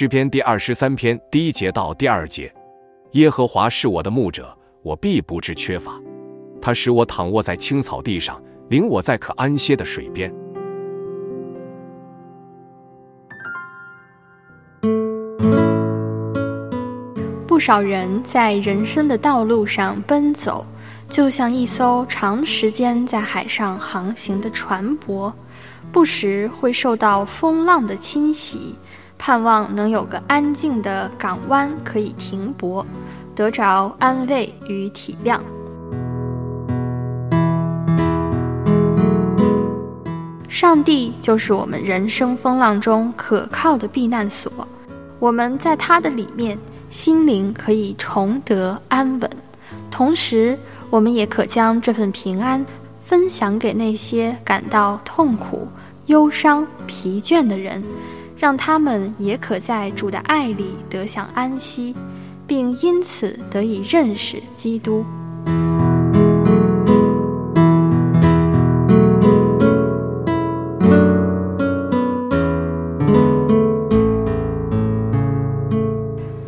诗篇第二十三篇第一节到第二节：耶和华是我的牧者，我必不致缺乏。他使我躺卧在青草地上，领我在可安歇的水边。不少人在人生的道路上奔走，就像一艘长时间在海上航行的船舶，不时会受到风浪的侵袭。盼望能有个安静的港湾可以停泊，得着安慰与体谅。上帝就是我们人生风浪中可靠的避难所，我们在他的里面，心灵可以重得安稳。同时，我们也可将这份平安分享给那些感到痛苦、忧伤、疲倦的人。让他们也可在主的爱里得享安息，并因此得以认识基督。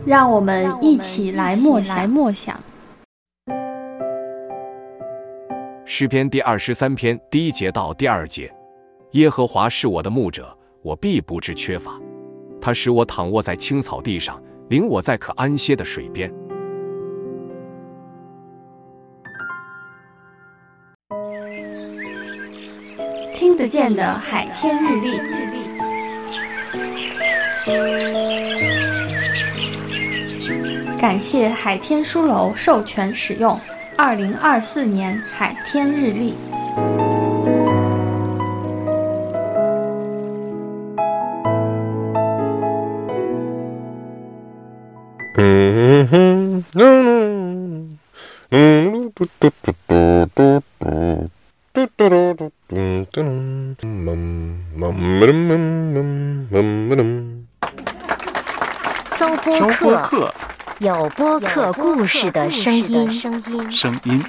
让我们一起来默来。默想。诗篇第二十三篇第一节到第二节：耶和华是我的牧者。我必不致缺乏，他使我躺卧在青草地上，领我在可安歇的水边。听得见的海天日历，感谢海天书楼授权使用二零二四年海天日历。嗯哼，嗯嗯，嗯嘟嘟嘟嘟嘟嘟，嘟嘟嘟嘟嘟嘟，嗯嗯嗯嗯嗯嗯嗯嗯嗯搜播客，有播客故事的声音。声音。